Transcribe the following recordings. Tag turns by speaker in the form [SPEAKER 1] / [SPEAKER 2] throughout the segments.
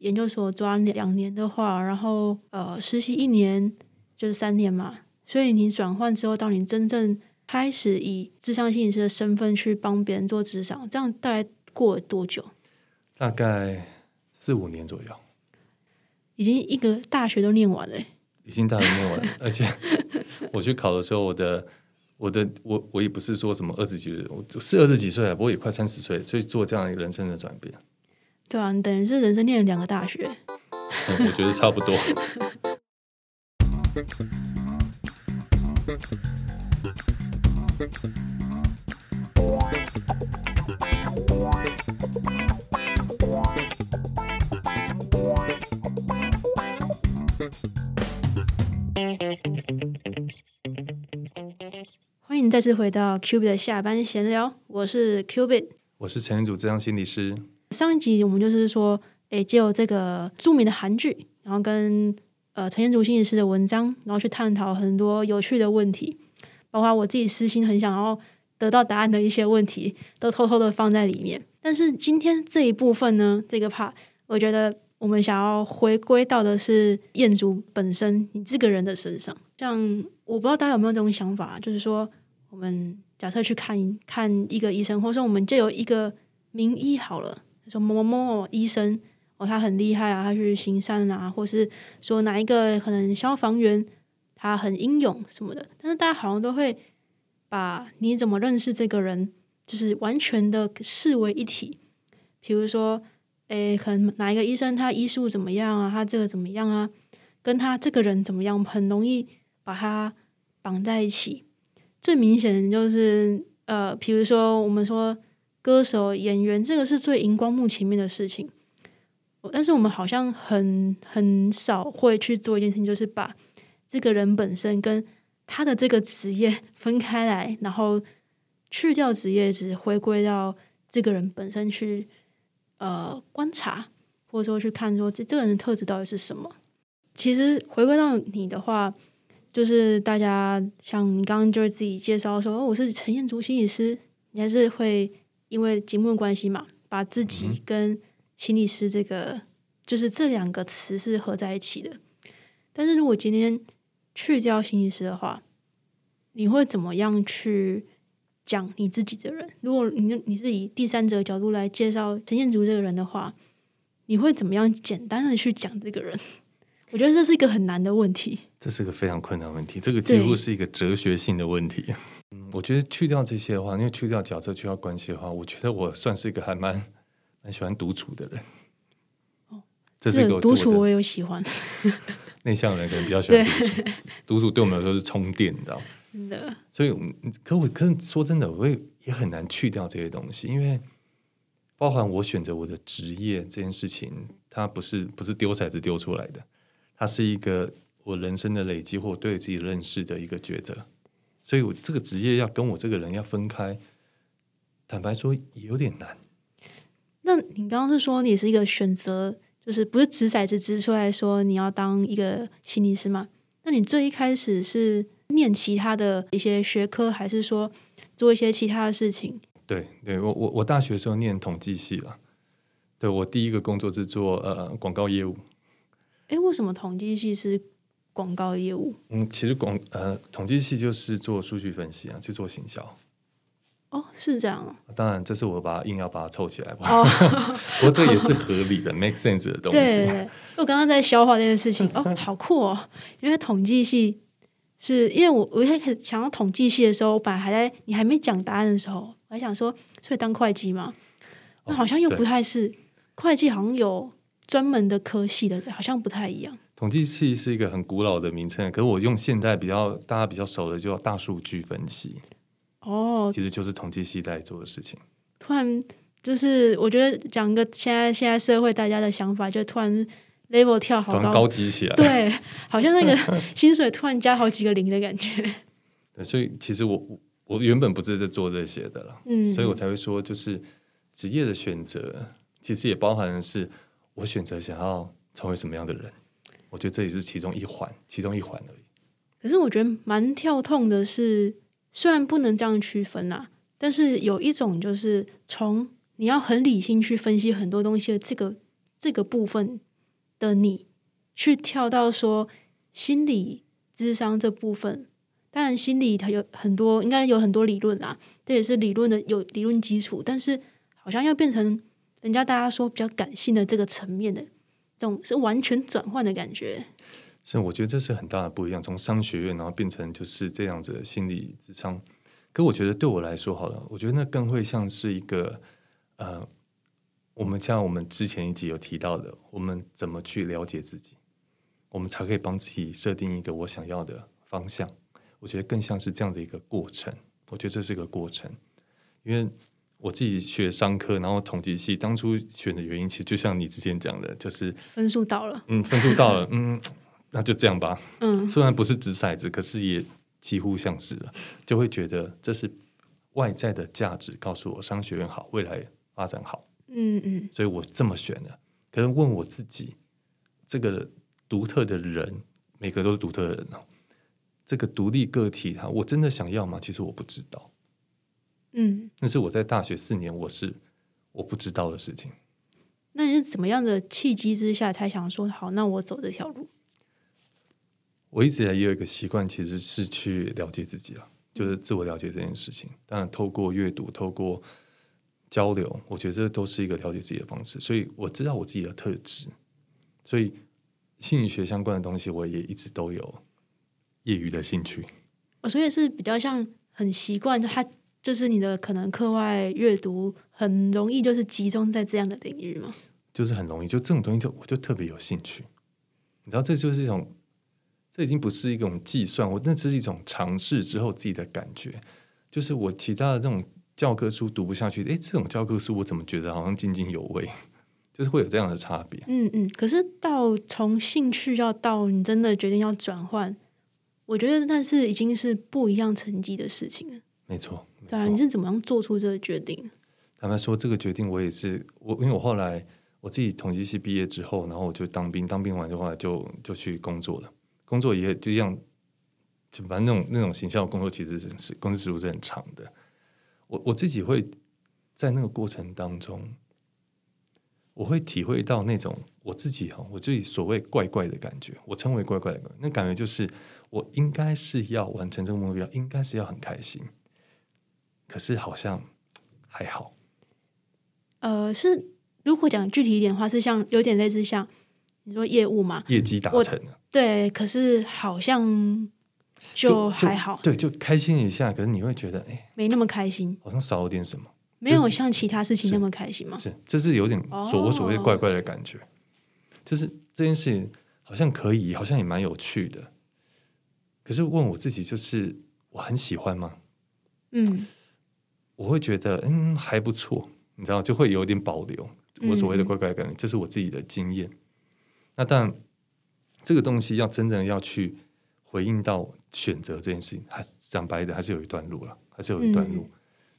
[SPEAKER 1] 研究所抓两年的话，然后呃实习一年就是三年嘛，所以你转换之后，当你真正开始以智商心理师的身份去帮别人做智商，这样大概过了多久？
[SPEAKER 2] 大概四五年左右，
[SPEAKER 1] 已经一个大学都念完了。
[SPEAKER 2] 已经大学念完了，而且我去考的时候，我的我的我我也不是说什么二十几岁，我是二十几岁啊，不过也快三十岁，所以做这样一个人生的转变。
[SPEAKER 1] 对啊，你等于是人生念了两个大学。
[SPEAKER 2] 我觉得差不多。
[SPEAKER 1] 欢迎再次回到 Q B 的下班闲聊，我是 Q B，
[SPEAKER 2] 我是陈彦祖，这样心理师。
[SPEAKER 1] 上一集我们就是说，诶，借由这个著名的韩剧，然后跟呃陈彦祖心理师的文章，然后去探讨很多有趣的问题，包括我自己私心很想要得到答案的一些问题，都偷偷的放在里面。但是今天这一部分呢，这个 part，我觉得我们想要回归到的是彦祖本身，你这个人的身上。像我不知道大家有没有这种想法，就是说，我们假设去看看一个医生，或者说我们就有一个名医好了。说某某某医生哦，他很厉害啊，他去行善啊，或是说哪一个可能消防员他很英勇什么的，但是大家好像都会把你怎么认识这个人，就是完全的视为一体。比如说，诶，可能哪一个医生他医术怎么样啊，他这个怎么样啊，跟他这个人怎么样，很容易把他绑在一起。最明显的就是呃，比如说我们说。歌手、演员，这个是最荧光幕前面的事情。但是我们好像很很少会去做一件事情，就是把这个人本身跟他的这个职业分开来，然后去掉职业，只回归到这个人本身去呃观察，或者说去看说这这个人的特质到底是什么。其实回归到你的话，就是大家像你刚刚就是自己介绍说，哦，我是陈彦竹心理师，你还是会。因为节目的关系嘛，把自己跟心理师这个就是这两个词是合在一起的。但是如果今天去掉心理师的话，你会怎么样去讲你自己的人？如果你你是以第三者角度来介绍陈建竹这个人的话，你会怎么样简单的去讲这个人？我觉得这是一个很难的问题。
[SPEAKER 2] 这是个非常困难问题，这个几乎是一个哲学性的问题。嗯，我觉得去掉这些的话，因为去掉角色、去掉关系的话，我觉得我算是一个还蛮蛮喜欢独处的人。
[SPEAKER 1] 哦，这是一个独处，我有喜欢。
[SPEAKER 2] 内向的人可能比较喜欢独处，独处对我们来说是充电，你知道
[SPEAKER 1] 真的。
[SPEAKER 2] 所以，可我可说真的，我也也很难去掉这些东西，因为包含我选择我的职业这件事情，它不是不是丢骰子丢出来的。它是一个我人生的累积，或对自己认识的一个抉择，所以我这个职业要跟我这个人要分开，坦白说也有点难。
[SPEAKER 1] 那你刚刚是说你是一个选择，就是不是掷骰子掷出来说你要当一个心理师吗？那你最一开始是念其他的一些学科，还是说做一些其他的事情？
[SPEAKER 2] 对，对我我我大学时候念统计系了，对我第一个工作是做呃广告业务。
[SPEAKER 1] 哎，为什么统计系是广告业务？
[SPEAKER 2] 嗯，其实广呃统计系就是做数据分析啊，去做行销。
[SPEAKER 1] 哦，是这样。
[SPEAKER 2] 当然，这是我把它硬要把它凑起来吧。哦，不过这也是合理的，make sense 的东西。
[SPEAKER 1] 对对，我刚刚在消化这件事情。哦，好酷哦！因为统计系是因为我我一开始想到统计系的时候，我本来还在你还没讲答案的时候，我还想说，所以当会计嘛，那好像又不太是会计，好像有。专门的科系的，好像不太一样。
[SPEAKER 2] 统计系是一个很古老的名称，可是我用现代比较大家比较熟的，就叫大数据分析。
[SPEAKER 1] 哦，
[SPEAKER 2] 其实就是统计系在做的事情。
[SPEAKER 1] 突然，就是我觉得讲一个现在现在社会大家的想法，就突然 level 跳好高，
[SPEAKER 2] 高级起来。
[SPEAKER 1] 对，好像那个薪水突然加好几个零的感觉。
[SPEAKER 2] 对，所以其实我我原本不是在做这些的了，嗯，所以我才会说，就是职业的选择，其实也包含的是。我选择想要成为什么样的人，我觉得这也是其中一环，其中一环而已。
[SPEAKER 1] 可是我觉得蛮跳痛的是，虽然不能这样区分啊，但是有一种就是从你要很理性去分析很多东西的这个这个部分，的你去跳到说心理智商这部分。当然，心理它有很多，应该有很多理论啦，这也是理论的有理论基础。但是，好像要变成人家大家说比较感性的这个层面的，种是完全转换的感觉。
[SPEAKER 2] 是，我觉得这是很大的不一样。从商学院，然后变成就是这样子的心理智商。可我觉得对我来说，好了，我觉得那更会像是一个呃，我们像我们之前一集有提到的，我们怎么去了解自己，我们才可以帮自己设定一个我想要的方向。我觉得更像是这样的一个过程。我觉得这是一个过程，因为我自己学商科，然后统计系，当初选的原因，其实就像你之前讲的，就是
[SPEAKER 1] 分数到了，
[SPEAKER 2] 嗯，分数到了，嗯，那就这样吧，
[SPEAKER 1] 嗯，
[SPEAKER 2] 虽然不是掷骰子，可是也几乎像是了，就会觉得这是外在的价值告诉我商学院好，未来发展好，
[SPEAKER 1] 嗯嗯，
[SPEAKER 2] 所以我这么选的。可是问我自己，这个独特的人，每个都是独特的人哦。这个独立个体，哈，我真的想要吗？其实我不知道。
[SPEAKER 1] 嗯，
[SPEAKER 2] 那是我在大学四年，我是我不知道的事情。
[SPEAKER 1] 那你是怎么样的契机之下才想说好？那我走这条路？
[SPEAKER 2] 我一直也有一个习惯，其实是去了解自己啊，就是自我了解这件事情。当然，透过阅读，透过交流，我觉得这都是一个了解自己的方式。所以我知道我自己的特质，所以心理学相关的东西，我也一直都有。业余的兴趣，
[SPEAKER 1] 我所以是比较像很习惯，就他就是你的可能课外阅读很容易就是集中在这样的领域吗？
[SPEAKER 2] 就是很容易，就这种东西就我就特别有兴趣。你知道，这就是一种，这已经不是一种计算，我那只是一种尝试之后自己的感觉。就是我其他的这种教科书读不下去，诶，这种教科书我怎么觉得好像津津有味？就是会有这样的差别。
[SPEAKER 1] 嗯嗯，可是到从兴趣要到你真的决定要转换。我觉得那是已经是不一样层级的事情了。
[SPEAKER 2] 没错，
[SPEAKER 1] 对啊，你是怎么样做出这个决定？
[SPEAKER 2] 坦白说，这个决定我也是我，因为我后来我自己统计系毕业之后，然后我就当兵，当兵完的话就就去工作了。工作也就像，就反正那种那种形象工作，其实是工作时数是很长的。我我自己会在那个过程当中，我会体会到那种我自己哈，我自己所谓怪怪的感觉，我称为怪怪的那感觉就是。我应该是要完成这个目标，应该是要很开心，可是好像还好。
[SPEAKER 1] 呃，是如果讲具体一点的话，是像有点类似像你说业务嘛，
[SPEAKER 2] 业绩达成了，
[SPEAKER 1] 对，可是好像就还好，
[SPEAKER 2] 对，就开心一下，可是你会觉得哎，
[SPEAKER 1] 没那么开心，
[SPEAKER 2] 好像少了点什么，
[SPEAKER 1] 没有像其他事情那么开心吗？
[SPEAKER 2] 是，这是有点所所谓怪怪的感觉，就是这件事情好像可以，好像也蛮有趣的。可是问我自己，就是我很喜欢吗？
[SPEAKER 1] 嗯，
[SPEAKER 2] 我会觉得嗯还不错，你知道，就会有点保留我所谓的怪怪感，这是我自己的经验。那当然，这个东西要真正要去回应到选择这件事情，还讲白的，还是有一段路了，还是有一段路。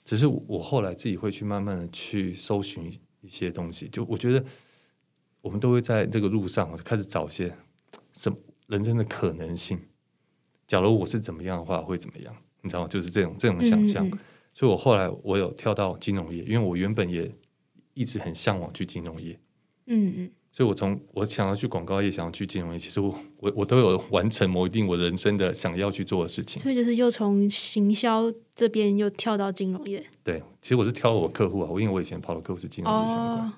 [SPEAKER 2] 只是我后来自己会去慢慢的去搜寻一些东西，就我觉得我们都会在这个路上开始找一些什么人生的可能性。假如我是怎么样的话，会怎么样？你知道吗？就是这种这种想象。所以我后来我有跳到金融业，因为我原本也一直很向往去金融业。
[SPEAKER 1] 嗯嗯。
[SPEAKER 2] 所以我从我想要去广告业，想要去金融业，其实我我我都有完成某一定我人生的想要去做的事情。
[SPEAKER 1] 所以就是又从行销这边又跳到金融业。
[SPEAKER 2] 对，其实我是挑我客户啊，我因为我以前跑的客户是金融业相关，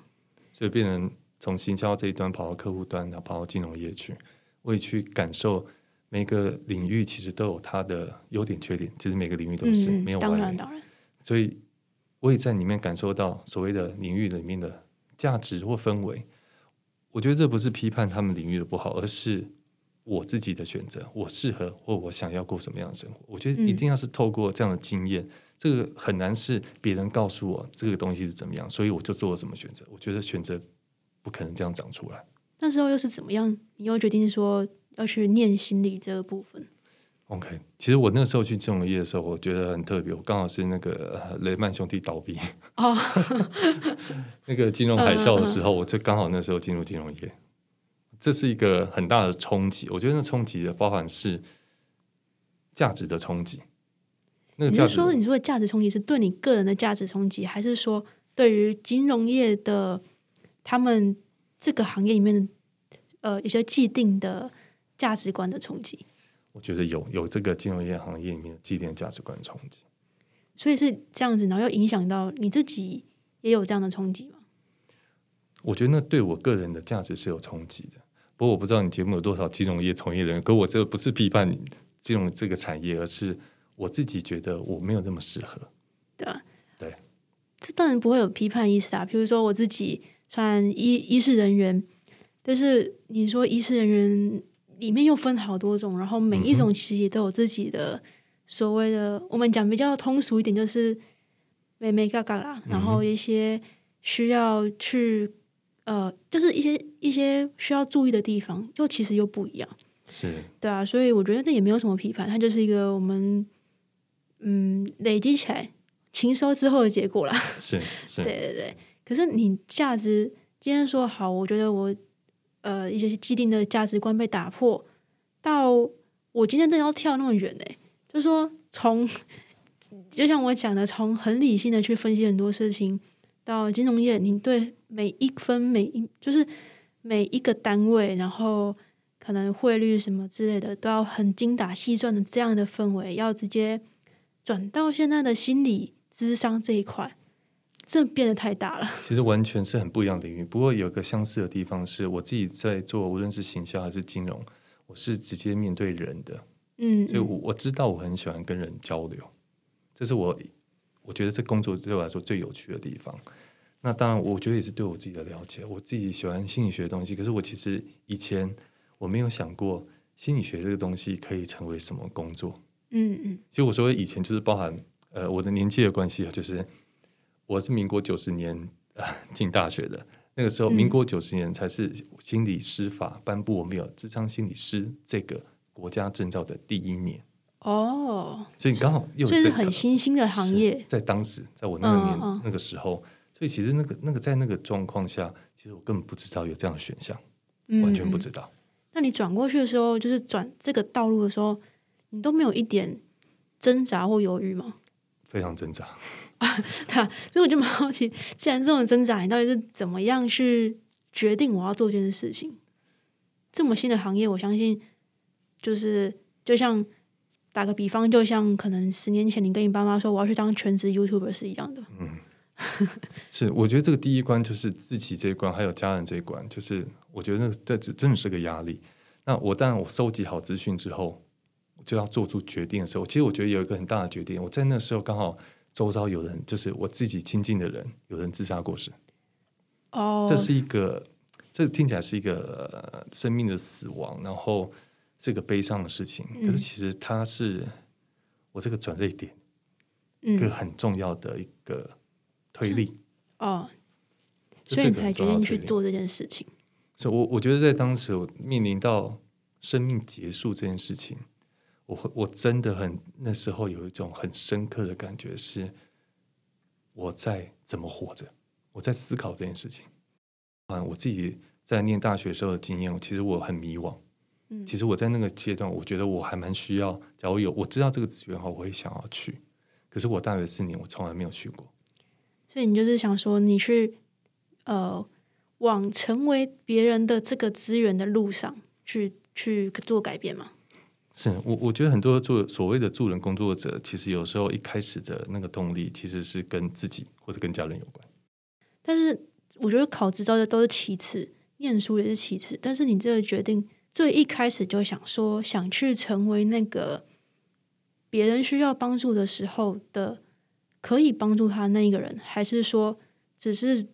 [SPEAKER 2] 所以变成从行销这一端跑到客户端，然后跑到金融业去，我也去感受。每个领域其实都有它的优点缺点，其实每个领域都是没有
[SPEAKER 1] 当然当然。
[SPEAKER 2] 所以我也在里面感受到所谓的领域里面的价值或氛围。我觉得这不是批判他们领域的不好，而是我自己的选择，我适合或我想要过什么样的生活。我觉得一定要是透过这样的经验，这个很难是别人告诉我这个东西是怎么样，所以我就做了什么选择。我觉得选择不可能这样长出来。
[SPEAKER 1] 那时候又是怎么样？你又决定说？要去念心理这个部分。
[SPEAKER 2] OK，其实我那时候去金融业的时候，我觉得很特别。我刚好是那个雷曼兄弟倒闭
[SPEAKER 1] 哦，
[SPEAKER 2] 那个金融海啸的时候，我就刚好那时候进入金融业，这是一个很大的冲击。我觉得那冲击的包含是价值的冲击。那个
[SPEAKER 1] 你是说你说的价值冲击是对你个人的价值冲击，还是说对于金融业的他们这个行业里面的？呃一些既定的价值观的冲击？
[SPEAKER 2] 我觉得有有这个金融业行业里面的既定价值观冲击，
[SPEAKER 1] 所以是这样子，然后又影响到你自己也有这样的冲击吗？
[SPEAKER 2] 我觉得那对我个人的价值是有冲击的。不过我不知道你节目有多少金融业从业人员，可我这个不是批判金融这个产业，而是我自己觉得我没有那么适合。
[SPEAKER 1] 对啊，
[SPEAKER 2] 对，
[SPEAKER 1] 这当然不会有批判意识啊。比如说我自己算医医师人员，但是你说医师人员里面又分好多种，然后每一种其实也都有自己的所谓的，我们讲比较通俗一点，就是美美嘎嘎啦，然后一些需要去呃，就是一些一些需要注意的地方，又其实又不一样。
[SPEAKER 2] 是
[SPEAKER 1] 对啊，所以我觉得这也没有什么批判，它就是一个我们嗯累积起来勤收之后的结果啦。
[SPEAKER 2] 是是，
[SPEAKER 1] 对对对。可是你价值今天说好，我觉得我呃一些既定的价值观被打破，到我今天真的要跳那么远嘞，就说从就像我讲的，从很理性的去分析很多事情，到金融业，你对每一分每一就是每一个单位，然后可能汇率什么之类的，都要很精打细算的这样的氛围，要直接转到现在的心理智商这一块，这变得太大了。
[SPEAKER 2] 其实完全是很不一样的领域。不过有个相似的地方是，我自己在做，无论是行销还是金融，我是直接面对人的，
[SPEAKER 1] 嗯，
[SPEAKER 2] 所以我我知道我很喜欢跟人交流，这是我我觉得这工作对我来说最有趣的地方。那当然，我觉得也是对我自己的了解。我自己喜欢心理学的东西，可是我其实以前我没有想过心理学这个东西可以成为什么工作。
[SPEAKER 1] 嗯嗯
[SPEAKER 2] 其实我说以前就是包含呃我的年纪的关系啊，就是我是民国九十年呃进大学的，那个时候
[SPEAKER 1] 嗯
[SPEAKER 2] 民国九十年才是心理师法颁布，我们有智商心理师这个国家证照的第一年，
[SPEAKER 1] 哦，
[SPEAKER 2] 所以你刚好又
[SPEAKER 1] 是很新兴的行业。
[SPEAKER 2] 在当时，在我那个年、那个时候，所以其实那个那个在那个状况下，其实我根本不知道有这样的选项，
[SPEAKER 1] 嗯
[SPEAKER 2] 完全不
[SPEAKER 1] 嗯
[SPEAKER 2] 知道。
[SPEAKER 1] 那你转过去的时候，就是转这个道路的时候，你都没有一点挣扎或犹豫吗？
[SPEAKER 2] 非常挣扎。
[SPEAKER 1] 对啊，所以我就蛮好奇，既然这种挣扎，你到底是怎么样去决定我要做这件事情？这么新的行业，我相信就是就像打个比方，就像可能十年前你跟你爸妈说我要去当全职 YouTuber 是一样的。
[SPEAKER 2] 嗯是，我觉得这个第一关就是自己这一关，还有家人这一关，就是我觉得那这这真的是个压力。那我当然我收集好资讯之后，就要做出决定的时候，其实我觉得有一个很大的决定，我在那时候刚好周遭有人，就是我自己亲近的人，有人自杀过世，
[SPEAKER 1] 哦，
[SPEAKER 2] 这是一个，这听起来是一个、呃生命的死亡，然后是个悲伤的事情，可是
[SPEAKER 1] 嗯
[SPEAKER 2] 其实它是我这个转捩点一个
[SPEAKER 1] 嗯
[SPEAKER 2] 很重要的一个推力。
[SPEAKER 1] 哦，所以你才决定去做这件事情。
[SPEAKER 2] 所以我我觉得在当时我面临到生命结束这件事情，我会我真的很那时候有一种很深刻的感觉是，我在怎么活着，我在思考这件事情。啊，我自己在念大学时候的经验，其实我很迷惘。
[SPEAKER 1] 嗯
[SPEAKER 2] 其实我在那个阶段，我觉得我还蛮需要，假如有我知道这个资源的话，我会想要去。可是我大学四年，我从来没有去过。
[SPEAKER 1] 所以你就是想说，你去呃往成为别人的这个资源的路上去去做改变吗？
[SPEAKER 2] 是我，我觉得很多做所谓的助人工作者，其实有时候一开始的那个动力，其实是跟自己或者跟家人有关。
[SPEAKER 1] 但是我觉得考执照的都是其次，念书也是其次。但是你这个决定最一开始就想说，想去成为那个别人需要帮助的时候的可以帮助他那一个人，还是说只是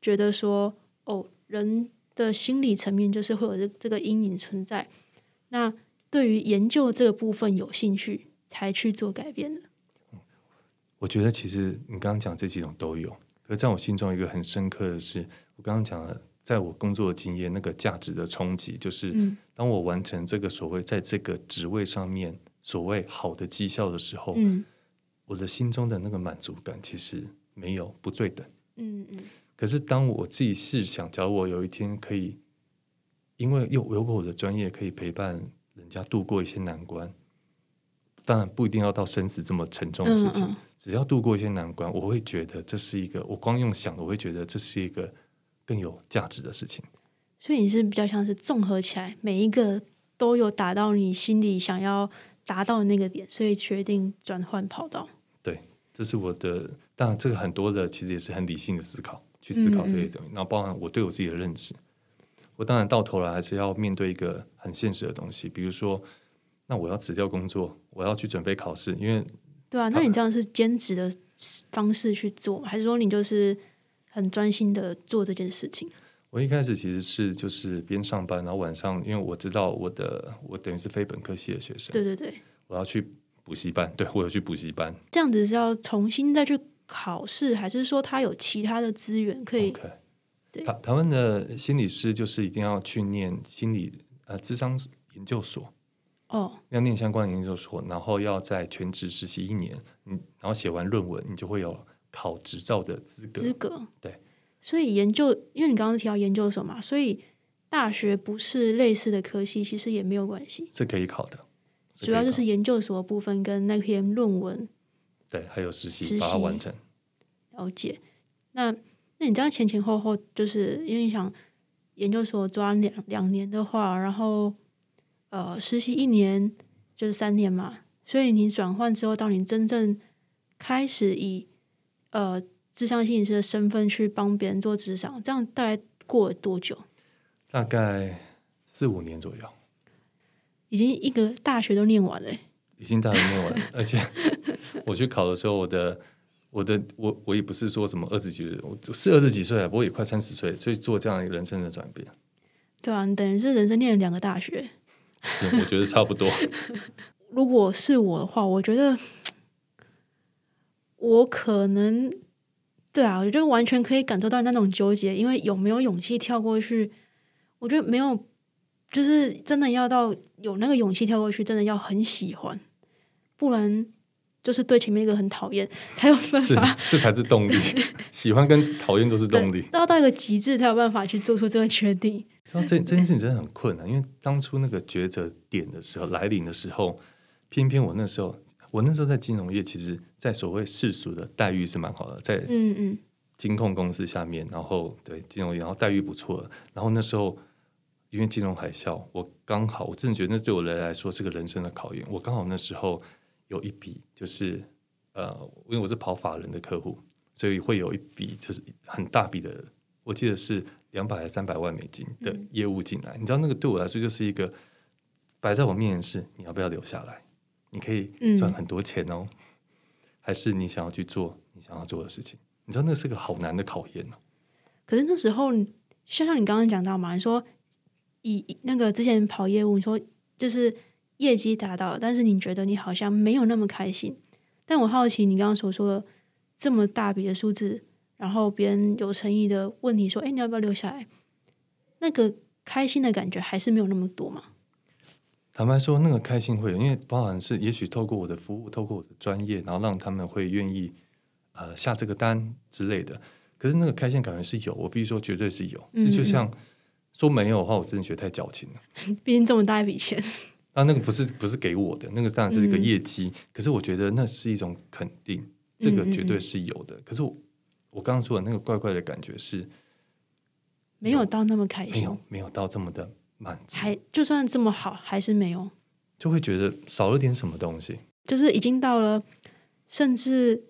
[SPEAKER 1] 觉得说，哦，人的心理层面就是会有这这个阴影存在。那对于研究这个部分有兴趣，才去做改变的。
[SPEAKER 2] 我觉得其实你刚刚讲这几种都有，可是在我心中一个很深刻的是，我刚刚讲了，在我工作的经验，那个价值的冲击，就是
[SPEAKER 1] 嗯
[SPEAKER 2] 当我完成这个所谓在这个职位上面所谓好的绩效的时候，
[SPEAKER 1] 嗯
[SPEAKER 2] 我的心中的那个满足感其实没有不对等。
[SPEAKER 1] 嗯嗯
[SPEAKER 2] 可是当我自己试想，假如我有一天可以，因为有有我的专业可以陪伴人家度过一些难关，当然不一定要到生死这么沉重的事情，
[SPEAKER 1] 嗯嗯
[SPEAKER 2] 只要度过一些难关，我会觉得这是一个，我光用想的，我会觉得这是一个更有价值的事情。
[SPEAKER 1] 所以你是比较像是综合起来，每一个都有达到你心里想要达到的那个点，所以决定转换跑道。
[SPEAKER 2] 对，这是我的。当然，这个很多的其实也是很理性的思考，去思考这些东西，然后包含我对我自己的认识。我当然到头来还是要面对一个很现实的东西，比如说，那我要辞掉工作，我要去准备考试，因为
[SPEAKER 1] 对啊，那你这样是兼职的方式去做，还是说你就是很专心的做这件事情？
[SPEAKER 2] 我一开始其实是就是边上班，然后晚上，因为我知道我的我等于是非本科系的学生，
[SPEAKER 1] 对对对，
[SPEAKER 2] 我要去补习班，对我有去补习班，
[SPEAKER 1] 这样子是要重新再去考试，还是说他有其他的资源可以？
[SPEAKER 2] 台台湾的心理师就是一定要去念心理呃智商研究所
[SPEAKER 1] 哦，
[SPEAKER 2] 要念相关的研究所，然后要在全职实习一年，嗯，然后写完论文，你就会有考执照的资格。
[SPEAKER 1] 资格
[SPEAKER 2] 对，
[SPEAKER 1] 所以研究，因为你刚刚提到研究所嘛，所以大学不是类似的科系，其实也没有关系，
[SPEAKER 2] 是可以考的。
[SPEAKER 1] 主要就是研究所部分跟那篇论文，
[SPEAKER 2] 对，还有实习把它完成。
[SPEAKER 1] 了解，那。那你这样前前后后，就是因为你想研究所抓两两年的话，然后呃实习一年就是三年嘛，所以你转换之后，到你真正开始以呃智商心理师的身份去帮别人做智商，这样大概过了多久？
[SPEAKER 2] 大概四五年左右，
[SPEAKER 1] 已经一个大学都念完了，
[SPEAKER 2] 已经大学念完了，而且 我去考的时候，我的。我的我我也不是说什么二十几岁，我是二十几岁啊，不过也快三十岁，所以做这样一个人生的转变。
[SPEAKER 1] 对啊，你等于是人生念了两个大学。
[SPEAKER 2] 是，我觉得差不多。
[SPEAKER 1] 如果是我的话，我觉得我可能对啊，我觉得完全可以感受到那种纠结，因为有没有勇气跳过去？我觉得没有，就是真的要到有那个勇气跳过去，真的要很喜欢，不然。就是对前面一个很讨厌，才有办法，
[SPEAKER 2] 这才是动力。喜欢跟讨厌都是动力，
[SPEAKER 1] 要到一个极致才有办法去做出这个决定。
[SPEAKER 2] 这这件事情真的很困难，因为当初那个抉择点的时候来临的时候，偏偏我那时候，我那时候在金融业，其实，在所谓世俗的待遇是蛮好的，在
[SPEAKER 1] 嗯嗯
[SPEAKER 2] 金控公司下面，然后对金融业，然后待遇不错。然后那时候因为金融海啸，我刚好，我真的觉得那对我来来说是个人生的考验。我刚好那时候。有一笔就是呃，因为我是跑法人的客户，所以会有一笔就是很大笔的，我记得是两百还三百万美金的业务进来。你知道那个对我来说就是一个摆在我面前是你要不要留下来？你可以赚很多钱哦，还是你想要去做你想要做的事情？你知道那是个好难的考验哦。
[SPEAKER 1] 可是那时候，就像你刚刚讲到嘛，你说以那个之前跑业务，你说就是。业绩达到，但是你觉得你好像没有那么开心。但我好奇，你刚刚所说的这么大笔的数字，然后别人有诚意的问你说：“哎，你要不要留下来？”那个开心的感觉还是没有那么多嘛？
[SPEAKER 2] 坦白说，那个开心会有，因为包含是也许透过我的服务，透过我的专业，然后让他们会愿意呃下这个单之类的。可是那个开心感觉是有，我必须说绝对是有。这就像说没有的话，我真的觉得太矫情了。
[SPEAKER 1] 毕竟这么大一笔钱。
[SPEAKER 2] 啊，那个不是不是给我的，那个当然是一个业绩。可是我觉得那是一种肯定，这个绝对是有的。可是我我刚刚说的那个怪怪的感觉是，
[SPEAKER 1] 没有到那么开心，
[SPEAKER 2] 没有没有到这么的满足，
[SPEAKER 1] 还就算这么好，还是没有，
[SPEAKER 2] 就会觉得少了点什么东西。
[SPEAKER 1] 就是已经到了，甚至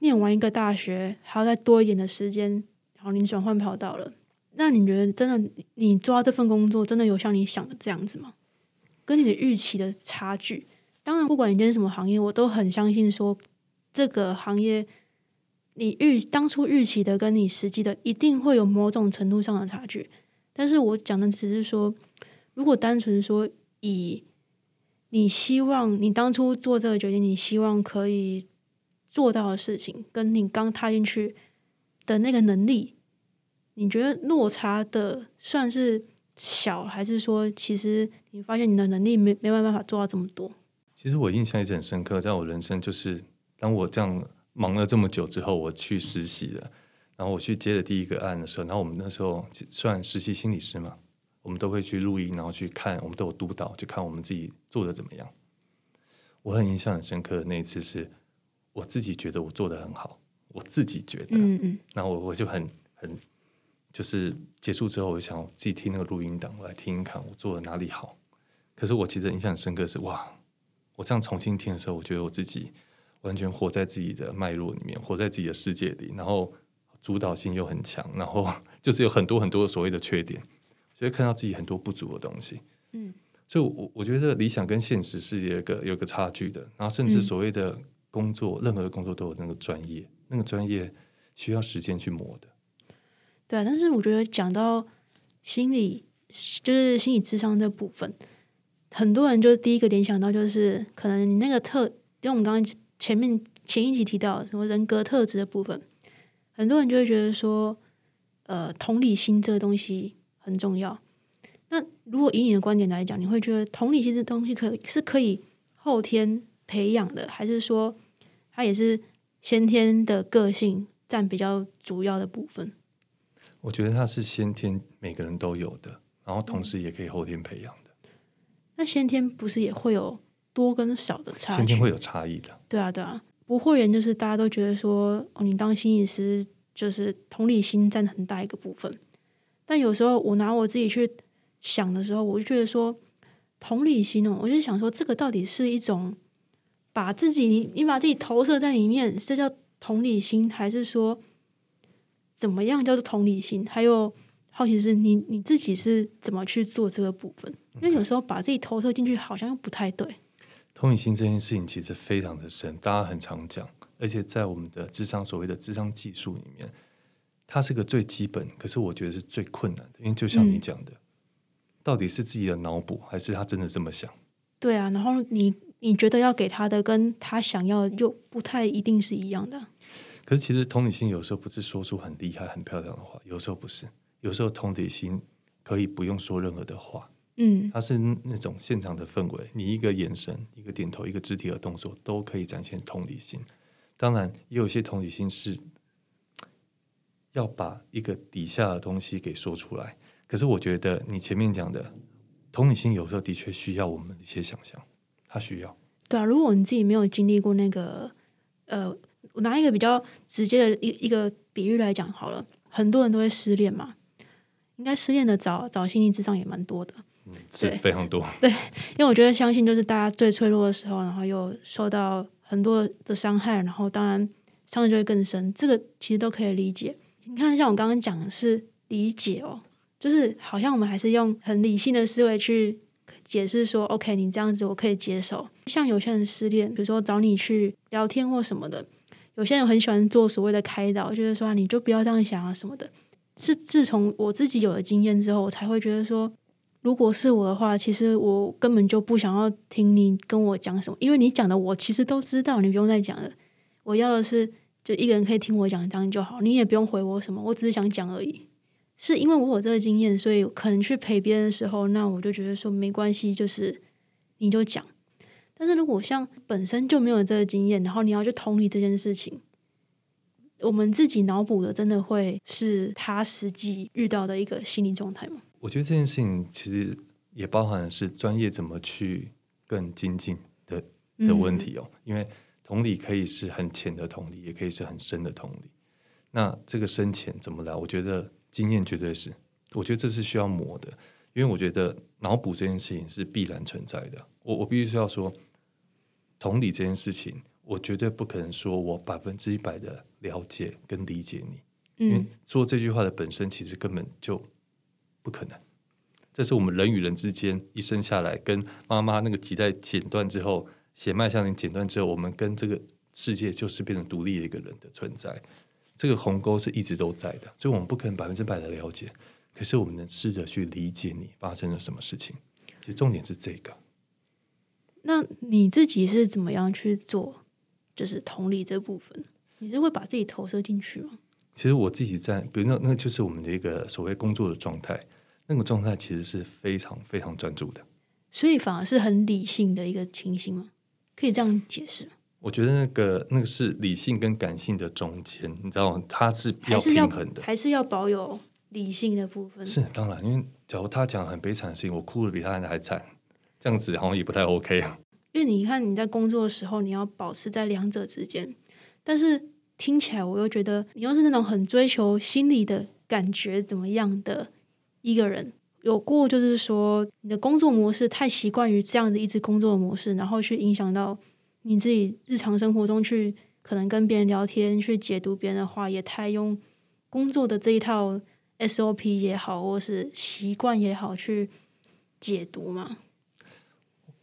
[SPEAKER 1] 念完一个大学还要再多一点的时间，然后你转换跑道了。那你觉得真的你做到这份工作，真的有像你想的这样子吗？跟你的预期的差距，当然，不管你今天什么行业，我都很相信说，这个行业你预当初预期的跟你实际的一定会有某种程度上的差距。但是我讲的只是说，如果单纯说以你希望你当初做这个决定，你希望可以做到的事情，跟你刚踏进去的那个能力，你觉得落差的算是？小还是说，其实你发现你的能力没没办法做到这么多。
[SPEAKER 2] 其实我印象一直很深刻，在我人生就是当我这样忙了这么久之后，我去实习了，然后我去接了第一个案的时候，然后我们那时候算实习心理师嘛，我们都会去录音，然后去看，我们都有督导，就看我们自己做的怎么样。我很印象很深刻的那一次是，我自己觉得我做的很好，我自己觉得，
[SPEAKER 1] 嗯嗯，
[SPEAKER 2] 然后我我就很很。就是结束之后，我想我自己听那个录音档，我来听一看我做的哪里好。可是我其实印象很深刻是，哇，我这样重新听的时候，我觉得我自己完全活在自己的脉络里面，活在自己的世界里，然后主导性又很强，然后 就是有很多很多所谓的缺点，所以看到自己很多不足的东西。
[SPEAKER 1] 嗯，
[SPEAKER 2] 所以我我觉得理想跟现实是有一个有一个差距的，然后甚至所谓的工作，任何的工作都有那个专业，那个专业需要时间去磨的。
[SPEAKER 1] 对啊，但是我觉得讲到心理，就是心理智商这部分，很多人就第一个联想到就是可能你那个特，因为我们刚刚前面前一集提到什么人格特质的部分，很多人就会觉得说，呃，同理心这个东西很重要。那如果以你的观点来讲，你会觉得同理心这东西可是可以后天培养的，还是说它也是先天的个性占比较主要的部分？
[SPEAKER 2] 我觉得它是先天每个人都有的，然后同时也可以后天培养的。
[SPEAKER 1] 那先天不是也会有多跟少的差距？
[SPEAKER 2] 先天会有差异的。
[SPEAKER 1] 对啊，对啊，不会人就是大家都觉得说，哦，你当心理师就是同理心占很大一个部分。但有时候我拿我自己去想的时候，我就觉得说，同理心哦，我就想说，这个到底是一种把自己你你把自己投射在里面，这叫同理心，还是说怎么样叫做同理心？还有好奇是你你自己是怎么去做这个部分？因为有时候把自己投射进去，好像又不太对。
[SPEAKER 2] 同理心这件事情其实非常的深，大家很常讲，而且在我们的智商所谓的智商技术里面，它是个最基本，可是我觉得是最困难的，因为就像你讲的，到底是自己的脑补，还是他真的这么想？
[SPEAKER 1] 对啊，然后你你觉得要给他的，跟他想要的又不太一定是一样的。
[SPEAKER 2] 可是其实同理心有时候不是说出很厉害、很漂亮的话，有时候不是，有时候同理心可以不用说任何的话。
[SPEAKER 1] 嗯，
[SPEAKER 2] 它是那种现场的氛围，你一个眼神、一个点头、一个肢体的动作，都可以展现同理心。当然，也有些同理心是要把一个底下的东西给说出来。可是，我觉得你前面讲的同理心，有时候的确需要我们的一些想象，它需要。
[SPEAKER 1] 对啊，如果你自己没有经历过那个，呃，我拿一个比较直接的一一个比喻来讲好了，很多人都会失恋嘛，应该失恋的找找心理智商也蛮多的。
[SPEAKER 2] 嗯，是非常多。
[SPEAKER 1] 对，因为我觉得相信就是大家最脆弱的时候，然后又受到很多的伤害，然后当然伤的就会更深。这个其实都可以理解。你看，像我刚刚讲的是理解哦，就是好像我们还是用很理性的思维去解释说，OK，你这样子我可以接受。像有些人失恋，比如说找你去聊天或什么的，有些人很喜欢做所谓的开导，就是说你就不要这样想啊什么的。是自从我自己有了经验之后，我才会觉得说。如果是我的话，其实我根本就不想要听你跟我讲什么，因为你讲的我其实都知道，你不用再讲了。我要的是就一个人可以听我讲，这样就好，你也不用回我什么，我只是想讲而已。是因为我有这个经验，所以可能去陪别人的时候，那我就觉得说没关系，就是你就讲。但是如果像本身就没有这个经验，然后你要去同理这件事情，我们自己脑补的，真的会是他实际遇到的一个心理状态吗？
[SPEAKER 2] 我觉得这件事情其实也包含的是专业怎么去更精进的的问题哦。因为同理可以是很浅的同理，也可以是很深的同理。那这个深浅怎么来？我觉得经验绝对是，我觉得这是需要磨的。因为我觉得脑补这件事情是必然存在的。我我必须是要说，同理这件事情，我绝对不可能说我百分之一百的了解跟理解你。因为说这句话的本身，其实根本就。不可能，这是我们人与人之间一生下来，跟妈妈那个脐带剪断之后，血脉相连剪断之后，我们跟这个世界就是变成独立的一个人的存在。这个鸿沟是一直都在的，所以我们不可能百分之百的了解，可是我们能试着去理解你发生了什么事情。其实重点是这个。
[SPEAKER 1] 那你自己是怎么样去做？就是同理这部分，你是会把自己投射进去吗？
[SPEAKER 2] 其实我自己在，比如那那就是我们的一个所谓工作的状态，那个状态其实是非常非常专注的，
[SPEAKER 1] 所以反而是很理性的一个情形吗？可以这样解释？
[SPEAKER 2] 我觉得那个那个是理性跟感性的中间，你知道吗？它是要平衡的，
[SPEAKER 1] 还是要保有理性的部分？
[SPEAKER 2] 是当然，因为假如他讲很悲惨的事情，我哭的比他还惨，这样子好像也不太 OK 啊。
[SPEAKER 1] 因为你看你在工作的时候，你要保持在两者之间，但是。听起来我又觉得你又是那种很追求心理的感觉怎么样的一个人。有过就是说，你的工作模式太习惯于这样的一直工作模式，然后去影响到你自己日常生活中去，可能跟别人聊天，去解读别人的话，也太用工作的这一套 SOP 也好，或是习惯也好去解读嘛。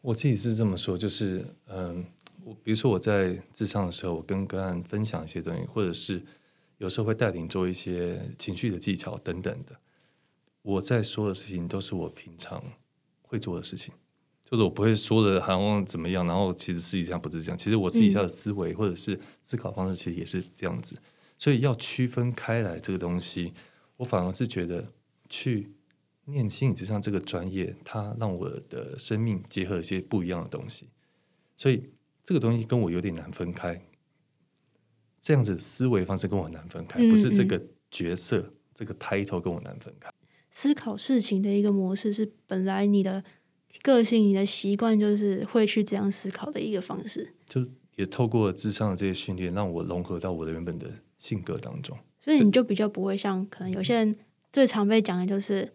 [SPEAKER 2] 我自己是这么说，就是嗯，我比如说我在智商的时候，我跟个案分享一些东西，或者是有时候会带领做一些情绪的技巧等等的。我在说的事情都是我平常会做的事情，就是我不会说的好像怎么样，然后其实私底下不是这样。其实我私底下的思维或者是思考方式，其实也是这样子。所以要区分开来这个东西，我反而是觉得去念心理之上这个专业，它让我的生命结合一些不一样的东西。所以这个东西跟我有点难分开，这样子思维方式跟我难分开，不是这个角色这个 title 跟我难分开。
[SPEAKER 1] 思考事情的一个模式是本来你的个性、你的习惯就是会去这样思考的一个方式，
[SPEAKER 2] 就也透过智商的这些训练，让我融合到我的原本的性格当中。
[SPEAKER 1] 所以你就比较不会像可能有些人最常被讲的就是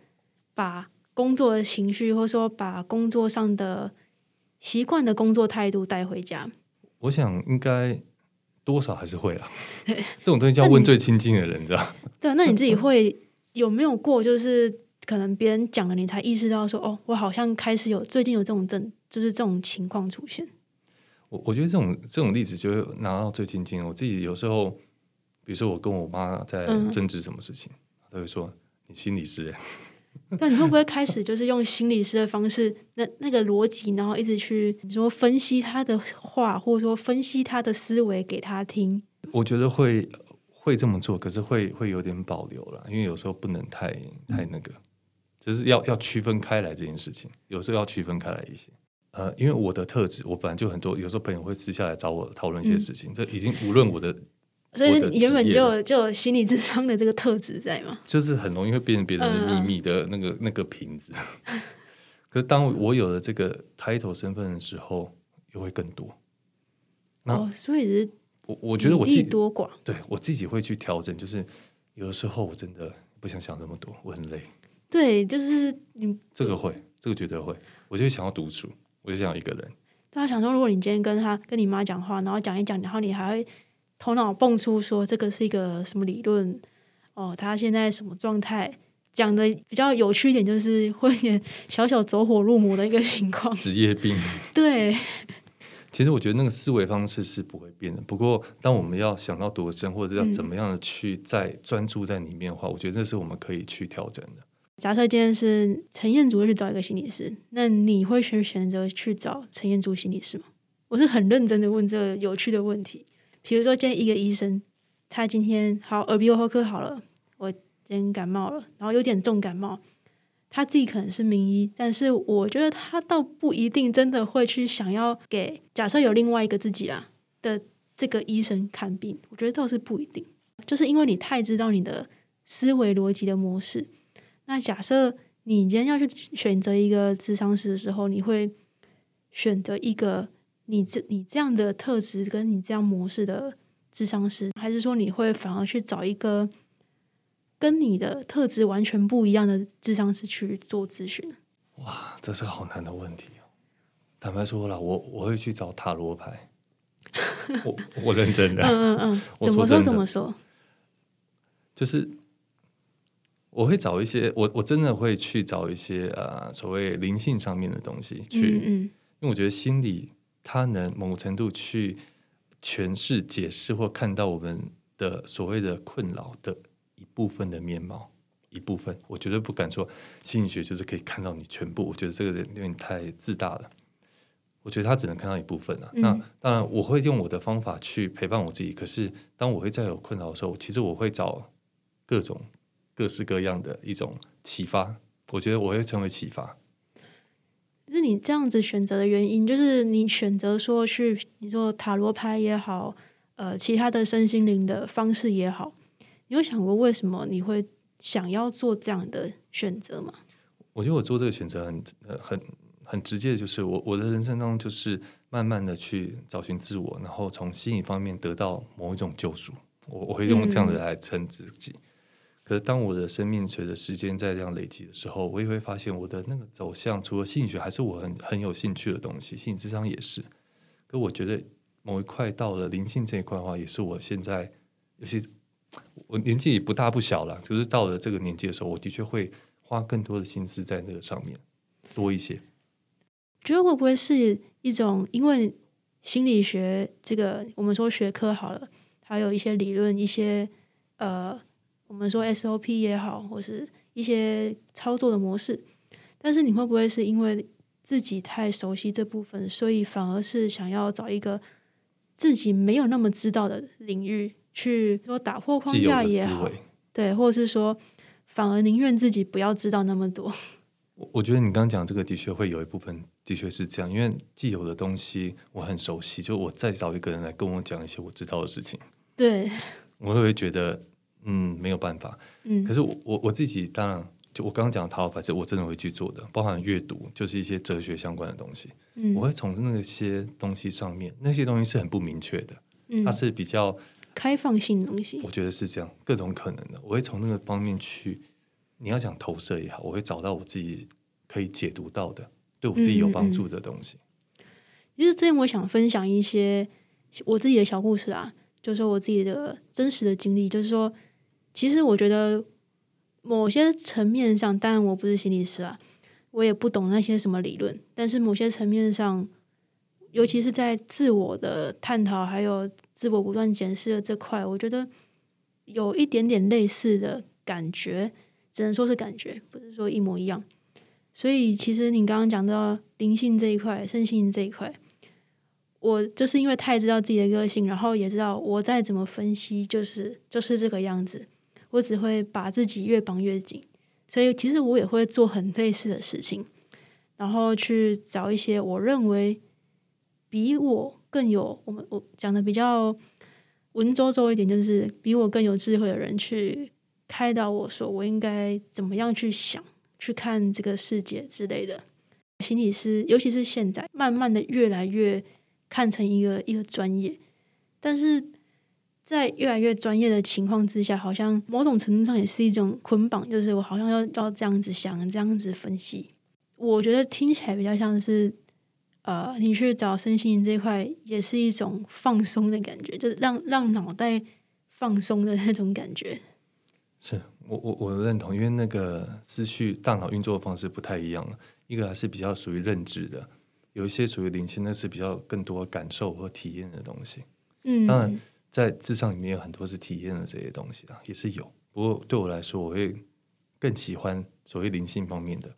[SPEAKER 1] 把工作的情绪，或者说把工作上的习惯的工作态度带回家。
[SPEAKER 2] 我想应该多少还是会啦，这种东西要问最亲近的人，你知道？
[SPEAKER 1] 对，那你自己会。有没有过，就是可能别人讲了，你才意识到说，哦，我好像开始有最近有这种症，就是这种情况出现。
[SPEAKER 2] 我我觉得这种这种例子就会拿到最亲近。我自己有时候，比如说我跟我妈在争执什么事情，她会说：“你心理师。”
[SPEAKER 1] 那你会不会开始就是用心理师的方式，那那个逻辑，然后一直去你说分析他的话，或者说分析他的思维给他听？
[SPEAKER 2] 我觉得会。会这么做，可是会会有点保留了，因为有时候不能太太那个，就是要要区分开来这件事情，有时候要区分开来一些。呃，因为我的特质，我本来就很多，有时候朋友会私下来找我讨论一些事情，这已经无论我的，
[SPEAKER 1] 所以原本就就有心理智商的这个特质在吗？
[SPEAKER 2] 就是很容易会变成别人的秘密的那个那个瓶子。可是当我有了这个 title 身份的时候，又会更多。
[SPEAKER 1] 哦，所以是。
[SPEAKER 2] 我我觉得我自己
[SPEAKER 1] 多寡，
[SPEAKER 2] 对我自己会去调整，就是有的时候我真的不想想那么多，我很累。
[SPEAKER 1] 对，就是你
[SPEAKER 2] 这个会，这个绝对会。我就想要独处，我就想要一个人。
[SPEAKER 1] 大家想说，如果你今天跟他、跟你妈讲话，然后讲一讲，然后你还会头脑蹦出说这个是一个什么理论？哦，他现在什么状态？讲的比较有趣一点，就是会点小小走火入魔的一个情况，
[SPEAKER 2] 职业病。
[SPEAKER 1] 对。
[SPEAKER 2] 其实我觉得那个思维方式是不会变的。不过，当我们要想到多深，或者要怎么样的去再专注在里面的话，我觉得这是我们可以去调整的。
[SPEAKER 1] 假设今天是陈彦祖去找一个心理师，那你会选选择去找陈彦祖心理师吗？我是很认真的问这个有趣的问题。比如说，今天一个医生，他今天好耳鼻喉科好了，我今天感冒了，然后有点重感冒。他自己可能是名医，但是我觉得他倒不一定真的会去想要给假设有另外一个自己啊的这个医生看病，我觉得倒是不一定，就是因为你太知道你的思维逻辑的模式。那假设你今天要去选择一个智商师的时候，你会选择一个你这你这样的特质跟你这样模式的智商师，还是说你会反而去找一个？跟你的特质完全不一样的智商师去做咨询。
[SPEAKER 2] 哇，这是好难的问题哦！坦白说了，我我会去找塔罗牌。我我认真的，
[SPEAKER 1] 嗯嗯 嗯，怎么说怎么说？
[SPEAKER 2] 就是我会找一些，我我真的会去找一些呃所谓灵性上面的东西去，嗯，因为我觉得心理它能某程度去诠释、解释或看到我们的所谓的困扰的。一部分的面貌，一部分，我绝对不敢说心理学就是可以看到你全部。我觉得这个人有点太自大了。我觉得他只能看到一部分啊。那当然，我会用我的方法去陪伴我自己。可是，当我会再有困扰的时候，其实我会找各种各式各样的一种启发。我觉得我会成为启发。
[SPEAKER 1] 是你这样子选择的原因，就是你选择说去，你说塔罗牌也好，呃，其他的身心灵的方式也好。你有想过为什么你会想要做这样的选择吗？
[SPEAKER 2] 我觉得我做这个选择很很很直接，就是我我的人生当中就是慢慢的去找寻自我，然后从心理方面得到某一种救赎。我我会用这样子来称自己。可是当我的生命随着时间在这样累积的时候，我也会发现我的那个走向，除了心理学还是我很很有兴趣的东西，心理智商也是。可我觉得某一块到了灵性这一块的话，也是我现在，有些我年纪也不大不小了，就是到了这个年纪的时候，我的确会花更多的心思在那个上面多一些。
[SPEAKER 1] 觉得会不会是一种因为心理学这个我们说学科好了，它有一些理论，一些呃。我们说 SOP 也好，或是一些操作的模式，但是你会不会是因为自己太熟悉这部分，所以反而是想要找一个自己没有那么知道的领域去说打破框架也好，对，或者是说反而宁愿自己不要知道那么多。
[SPEAKER 2] 我我觉得你刚刚讲这个的确会有一部分的确是这样，因为既有的东西我很熟悉，就我再找一个人来跟我讲一些我知道的事情，
[SPEAKER 1] 对
[SPEAKER 2] 我会觉得。嗯，没有办法。嗯，可是我我我自己当然，就我刚刚讲的塔罗牌，是我真的会去做的，包含阅读，就是一些哲学相关的东西。嗯，我会从那些东西上面，那些东西是很不明确的，它是比较
[SPEAKER 1] 开放性的东西。
[SPEAKER 2] 我觉得是这样，各种可能的，我会从那个方面去。你要想投射也好，我会找到我自己可以解读到的，对我自己有帮助的东西。
[SPEAKER 1] 其实之前我想分享一些我自己的小故事啊，就是我自己的真实的经历，就是说。其实我觉得，某些层面上，当然我不是心理师啊，我也不懂那些什么理论。但是某些层面上，尤其是在自我的探讨还有自我不断检视的这块，我觉得有一点点类似的感觉，只能说是感觉，不是说一模一样。所以，其实你刚刚讲到灵性这一块、身心这一块，我就是因为太知道自己的个性，然后也知道我再怎么分析，就是就是这个样子。我只会把自己越绑越紧，所以其实我也会做很类似的事情，然后去找一些我认为比我更有我们我讲的比较文绉绉一点，就是比我更有智慧的人去开导我说我应该怎么样去想、去看这个世界之类的。心理师，尤其是现在，慢慢的越来越看成一个一个专业，但是。在越来越专业的情况之下，好像某种程度上也是一种捆绑，就是我好像要要这样子想，这样子分析。我觉得听起来比较像是，呃，你去找身心灵这一块，也是一种放松的感觉，就是让让脑袋放松的那种感觉。
[SPEAKER 2] 是我我我认同，因为那个思绪、大脑运作的方式不太一样了一个还是比较属于认知的，有一些属于灵性，那是比较更多感受和体验的东西。嗯，当然。在智商里面有很多是体验的这些东西啊，也是有。不过对我来说，我会更喜欢所谓灵性方面的。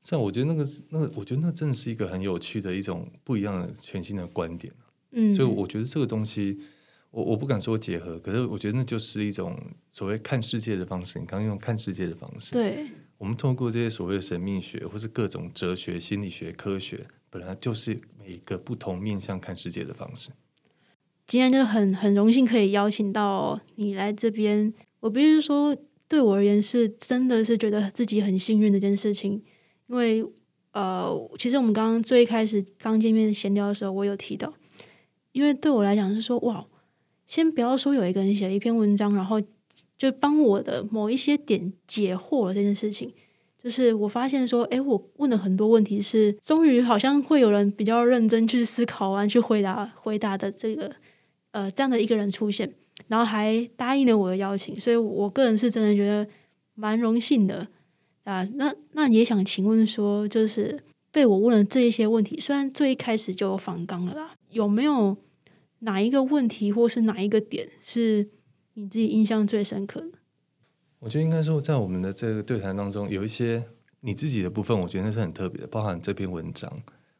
[SPEAKER 2] 像我觉得那个那个，我觉得那真的是一个很有趣的一种不一样的全新的观点嗯，所以我觉得这个东西，我我不敢说结合，可是我觉得那就是一种所谓看世界的方式。你刚刚用看世界的方式，
[SPEAKER 1] 对，
[SPEAKER 2] 我们通过这些所谓的神秘学或是各种哲学、心理学、科学，本来就是每一个不同面向看世界的方式。
[SPEAKER 1] 今天就很很荣幸可以邀请到你来这边，我必须说，对我而言是真的是觉得自己很幸运的一件事情，因为呃，其实我们刚刚最开始刚见面闲聊的时候，我有提到，因为对我来讲是说，哇，先不要说有一个人写了一篇文章，然后就帮我的某一些点解惑了这件事情，就是我发现说，诶，我问了很多问题，是终于好像会有人比较认真去思考完去回答回答的这个。呃，这样的一个人出现，然后还答应了我的邀请，所以我个人是真的觉得蛮荣幸的啊。那那也想请问说，就是被我问了这一些问题，虽然最一开始就有反刚了啦，有没有哪一个问题或是哪一个点是你自己印象最深刻的？
[SPEAKER 2] 我觉得应该说，在我们的这个对谈当中，有一些你自己的部分，我觉得那是很特别的，包含这篇文章，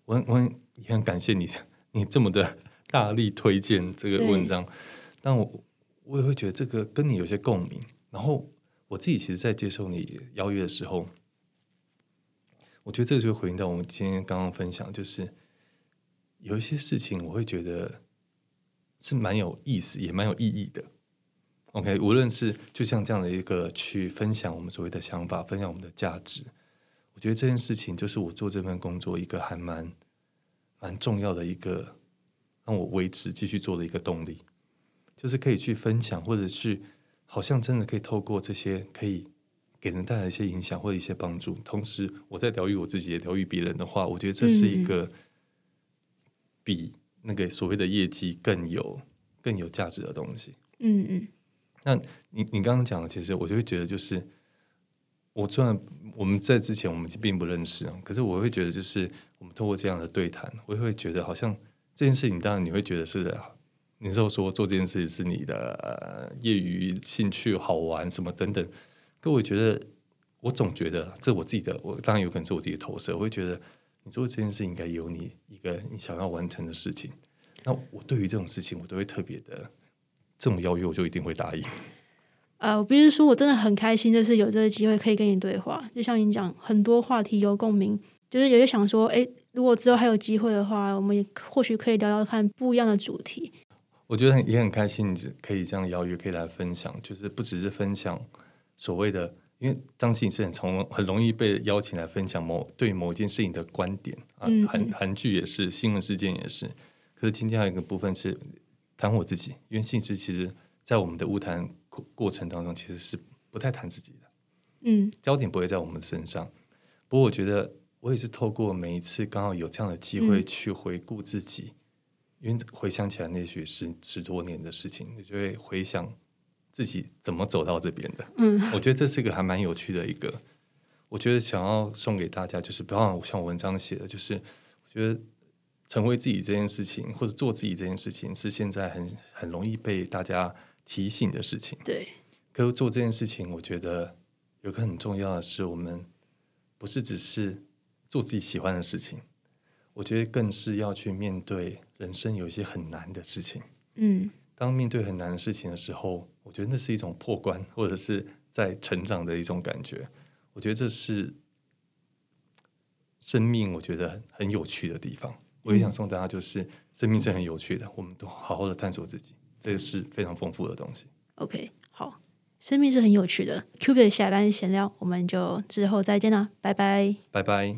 [SPEAKER 2] 我很我很也很感谢你，你这么的。大力推荐这个文章，但我我也会觉得这个跟你有些共鸣。然后我自己其实，在接受你邀约的时候，我觉得这个就回应到我们今天刚刚分享，就是有一些事情，我会觉得是蛮有意思，也蛮有意义的。OK，无论是就像这样的一个去分享我们所谓的想法，分享我们的价值，我觉得这件事情就是我做这份工作一个还蛮蛮重要的一个。让我维持继续做的一个动力，就是可以去分享，或者是好像真的可以透过这些，可以给人带来一些影响或者一些帮助。同时，我在疗愈我自己，也疗愈别人的话，我觉得这是一个比那个所谓的业绩更有更有价值的东西。
[SPEAKER 1] 嗯嗯，
[SPEAKER 2] 那你你刚刚讲的，其实我就会觉得，就是我虽然我们在之前我们并不认识啊，可是我会觉得，就是我们通过这样的对谈，我也会觉得好像这件事情，当然你会觉得是，你之后说做这件事是你的业余兴趣、好玩什么等等，可我觉得，我总觉得这我自己的，我当然有可能是我自己的投射，我会觉得你做这件事应该有你一个你想要完成的事情。那我对于这种事情，我都会特别的。这种邀约我就一定会答应。
[SPEAKER 1] 呃，我必须说，我真的很开心，就是有这个机会可以跟你对话。就像你讲，很多话题有共鸣，就是有些想说，哎，如果之后还有机会的话，我们也或许可以聊聊看不一样的主题。
[SPEAKER 2] 我觉得也很开心，可以这样邀约，可以来分享，就是不只是分享所谓的，因为当心是很从很容易被邀请来分享某对某一件事情的观点啊，韩韩剧也是，新闻事件也是。可是今天还有一个部分是。谈我自己，因为信实其实，在我们的物谈过过程当中，其实是不太谈自己的，
[SPEAKER 1] 嗯，
[SPEAKER 2] 焦点不会在我们身上。不过，我觉得我也是透过每一次刚好有这样的机会去回顾自己，因为回想起来，那许是十多年的事情，你就会回想自己怎么走到这边的。
[SPEAKER 1] 嗯，
[SPEAKER 2] 我觉得这是一个还蛮有趣的一个，我觉得想要送给大家，就是不要像我文章写的，就是我觉得。成为自己这件事情，或者做自己这件事情，是现在很很容易被大家提醒的事情。
[SPEAKER 1] 对，
[SPEAKER 2] 可是做这件事情，我觉得有个很重要的是，我们不是只是做自己喜欢的事情，我觉得更是要去面对人生有一些很难的事情。
[SPEAKER 1] 嗯，
[SPEAKER 2] 当面对很难的事情的时候，我觉得那是一种破关，或者是在成长的一种感觉。我觉得这是生命，我觉得很有趣的地方。我也想送大家，就是生命是很有趣的，我们都好好的探索自己，这个是非常丰富的东西。
[SPEAKER 1] OK，好，生命是很有趣的，Q 币的下班闲聊，我们就之后再见啦，拜拜
[SPEAKER 2] 拜拜。